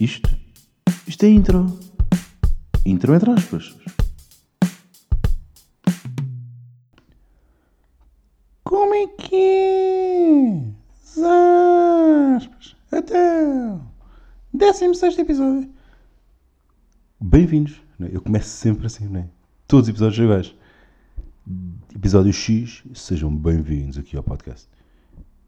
Isto? Isto é intro. Intro entre aspas. Como é que é? Aspas. Até. 16 episódio. Bem-vindos. é? Eu começo sempre assim, não é? Todos os episódios são iguais. Episódio X, sejam bem-vindos aqui ao podcast.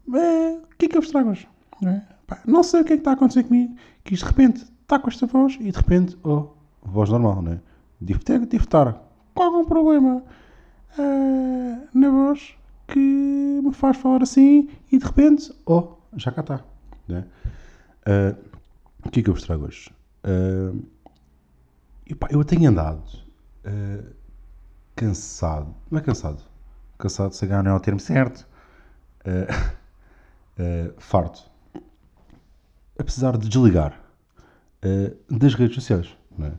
O que é que eu vos trago hoje? Não, é? Pá, não sei o que é que está a acontecer comigo, que de repente está com esta voz e de repente, oh, voz normal, não é? Devo, ter, devo estar com algum problema ah, na voz que me faz falar assim e de repente, oh, já cá está. Não é? Ah, o que é que eu vos trago hoje? Ah, e pá, eu tenho andado ah, cansado, não é cansado, cansado, se calhar não é o termo certo, ah, ah, farto, apesar de desligar ah, das redes sociais. Não, é?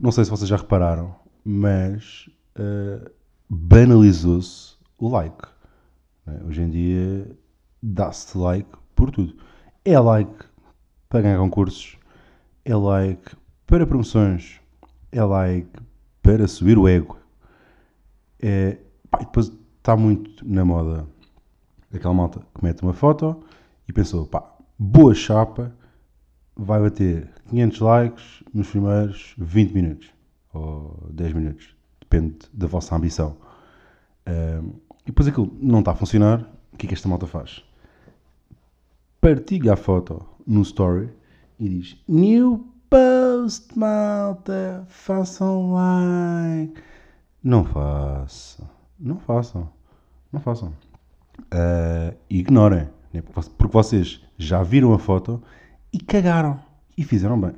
não sei se vocês já repararam, mas ah, banalizou-se o like. é? Hoje em dia dá-se like por tudo. É like para ganhar concursos, é like para promoções, é like para subir o ego. É, pá, depois está muito na moda aquela malta que mete uma foto e pensou, pá, boa chapa, vai bater 500 likes nos primeiros 20 minutos ou 10 minutos, depende da vossa ambição. E depois aquilo não está a funcionar, o que é que esta malta faz? Partilha a foto no story e diz New post, malta, façam like. Não façam, não façam, não façam. Ah, ignorem, né? porque vo- porque vocês já viram a foto e cagaram e fizeram bem.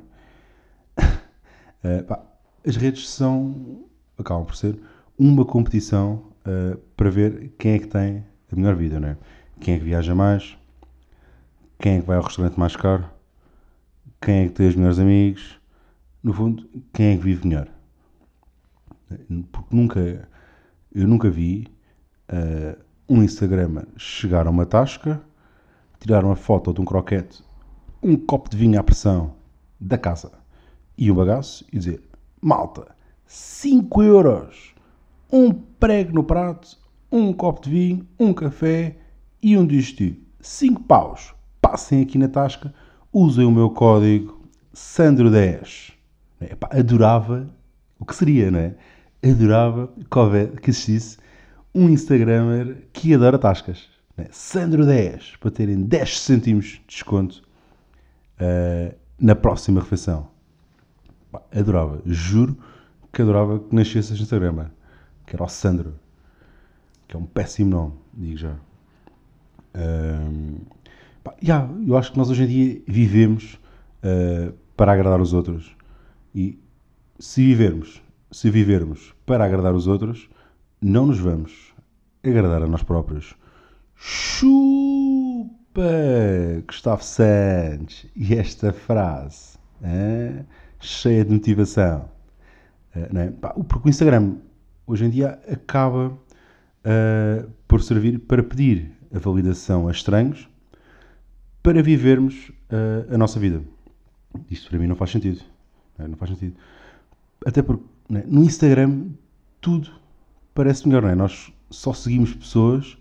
Ah, pá, as redes são, acabam por ser, uma competição ah, para ver quem é que tem a melhor vida, não é? Quem é que viaja mais, quem é que vai ao restaurante mais caro, quem é que tem os melhores amigos, no fundo, quem é que vive melhor. Porque nunca, eu nunca vi ah, um Instagram chegar a uma tasca, tirar uma foto de um croquete, um copo de vinho à pressão da casa e um bagaço e dizer: Malta, 5 euros, um prego no prato, um copo de vinho, um café e um digestivo. 5 paus. Passem aqui na tasca, usem o meu código Sandro10. Epá, adorava o que seria, não é? Adorava que, existisse um Instagramer que adora tascas. Não é? Sandro10, para terem 10 cêntimos de desconto ah, na próxima refeição. Pá, adorava, juro que adorava que nascesse este Instagramer, que era o Sandro, que é um péssimo nome, digo já. Ahm, pá, yeah, eu acho que nós hoje em dia vivemos ah, para agradar os outros. E se vivermos, se vivermos para agradar os outros, não nos vamos agradar a nós próprios. Chupa, Gustavo Santos. E esta frase, hã? cheia de motivação. Não é? Pá, Porque o Instagram, hoje em dia, acaba ah, por servir para pedir a validação a estranhos para vivermos ah, a nossa vida. Isto para mim não faz sentido. Não, é? Faz sentido. Até porque é? no Instagram tudo parece melhor, não é? Nós só seguimos pessoas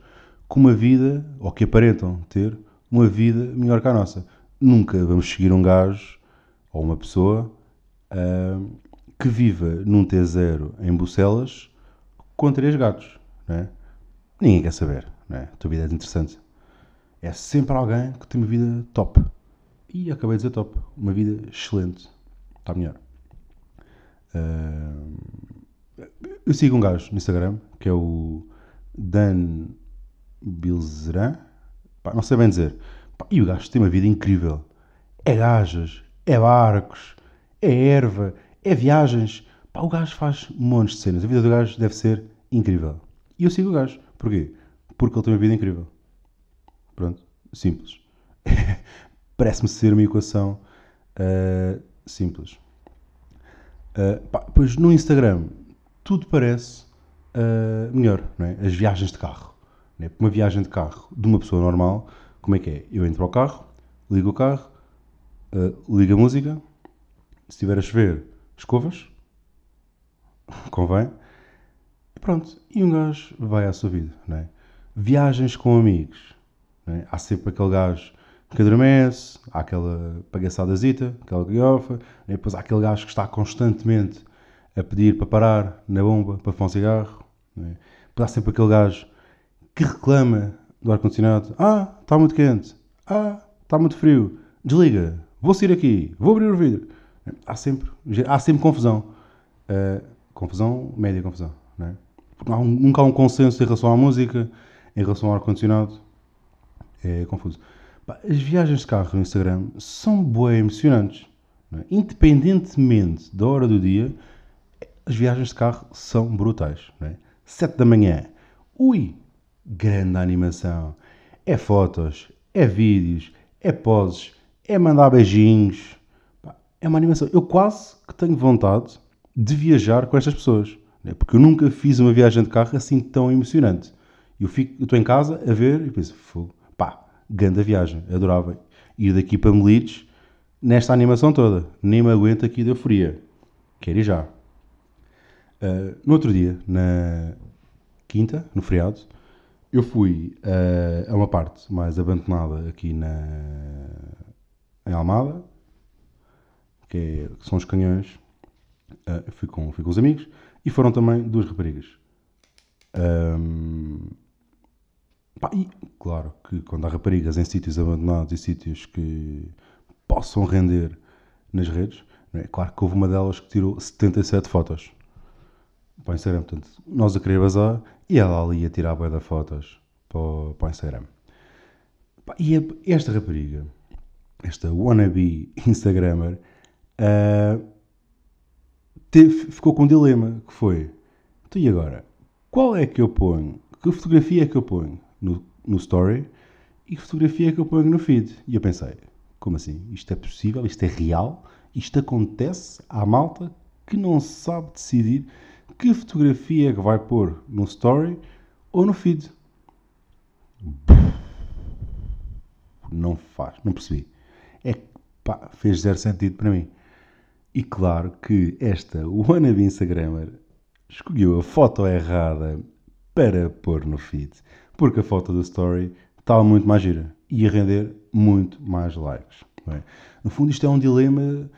com uma vida, ou que aparentam ter, uma vida melhor que a nossa. Nunca vamos seguir um gajo ou uma pessoa ah, que viva num T0 em Bucelas com três gatos, não é? Ninguém quer saber, não é? A tua vida é interessante. É sempre alguém que tem uma vida top. E acabei de dizer top. Uma vida excelente. Está melhor. Ah, eu sigo um gajo no Instagram que é o Dan Bilzeran. Pá, não sei bem dizer. Pá, e o gajo tem uma vida incrível. É gajas, é barcos, é erva, é viagens. Pá, o gajo faz montes de cenas. A vida do gajo deve ser incrível. E eu sigo o gajo. Porquê? Porque ele tem uma vida incrível. Pronto, simples. Parece-me ser uma equação ah, simples. Uh, pá, pois no Instagram tudo parece uh, melhor, não é? As viagens de carro. Não é? Uma viagem de carro de uma pessoa normal, como é que é? Eu entro ao carro, ligo o carro, uh, liga a música, se estiver a chover, escovas, convém, e pronto, e um gajo vai à sua vida, não é? Viagens com amigos, é? há sempre aquele gajo que adormece, há aquela pagaçadazita, aquela guiofa, depois há aquele gajo que está constantemente a pedir para parar na bomba para fumar um cigarro, é? depois há sempre aquele gajo que reclama do ar-condicionado, ah, está muito quente, ah, está muito frio, desliga, vou sair aqui, vou abrir o vidro. Há sempre, há sempre confusão. Uh, confusão, média confusão. Não é? Há um, nunca há um consenso em relação à música, em relação ao ar-condicionado. É confuso. As viagens de carro no Instagram são boas emocionantes. É? Independentemente da hora do dia, as viagens de carro são brutais. É? 7 da manhã, ui, grande animação. É fotos, é vídeos, é poses, é mandar beijinhos. É uma animação. Eu quase que tenho vontade de viajar com estas pessoas. Né? Porque eu nunca fiz uma viagem de carro assim tão emocionante. Eu estou em casa a ver e penso, pá, grande viagem, adorava ir daqui para Melides nesta animação toda. Nem me aguento aqui de euforia. Quero ir já. Uh, no outro dia, na quinta, no feriado, eu fui uh, a uma parte mais abandonada aqui na, em Almada, que, é, que são os canhões. Uh, fui, com, fui com os amigos e foram também duas raparigas. Um, pá, e claro que quando há raparigas em sítios abandonados e sítios que possam render nas redes, é? claro que houve uma delas que tirou 77 fotos para o Instagram. Portanto, nós a querer bazar e ela ali a tirar a boia de fotos para o, para o Instagram. E esta rapariga, esta wannabe Instagrammer, uh, teve, ficou com um dilema, que foi, então e agora? Qual é que eu ponho? Que fotografia é que eu ponho no, no story e que fotografia é que eu ponho no feed? E eu pensei, como assim? Isto é possível? Isto é real? Isto acontece à malta que não sabe decidir que fotografia é que vai pôr no story ou no feed. Não faz, não percebi. É que pá, fez zero sentido para mim. E claro que esta wannabe Instagrammer escolheu a foto errada para pôr no feed. Porque a foto do story estava muito mais gira. Ia render muito mais likes. É? No fundo, isto é um dilema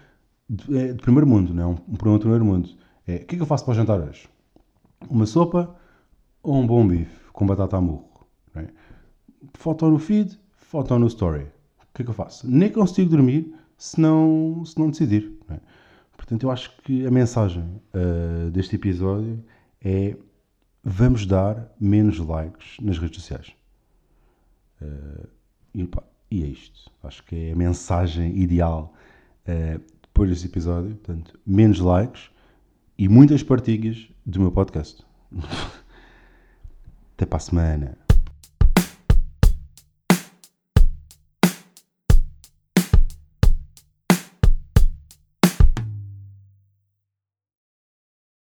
de, é, de primeiro mundo, não é? um, um problema de primeiro mundo é, o que é que eu faço para jantar hoje? Uma sopa ou um bom bife com batata a murro? É? Foto no feed, foto no story. O que é que eu faço? Nem consigo dormir se não, se não decidir. É? Portanto, eu acho que a mensagem uh, deste episódio é vamos dar menos likes nas redes sociais. Uh, e, pá, e, é isto. Acho que é a mensagem ideal uh, depois deste episódio. Portanto, menos likes e muitas partilhas do meu podcast. Até para a semana.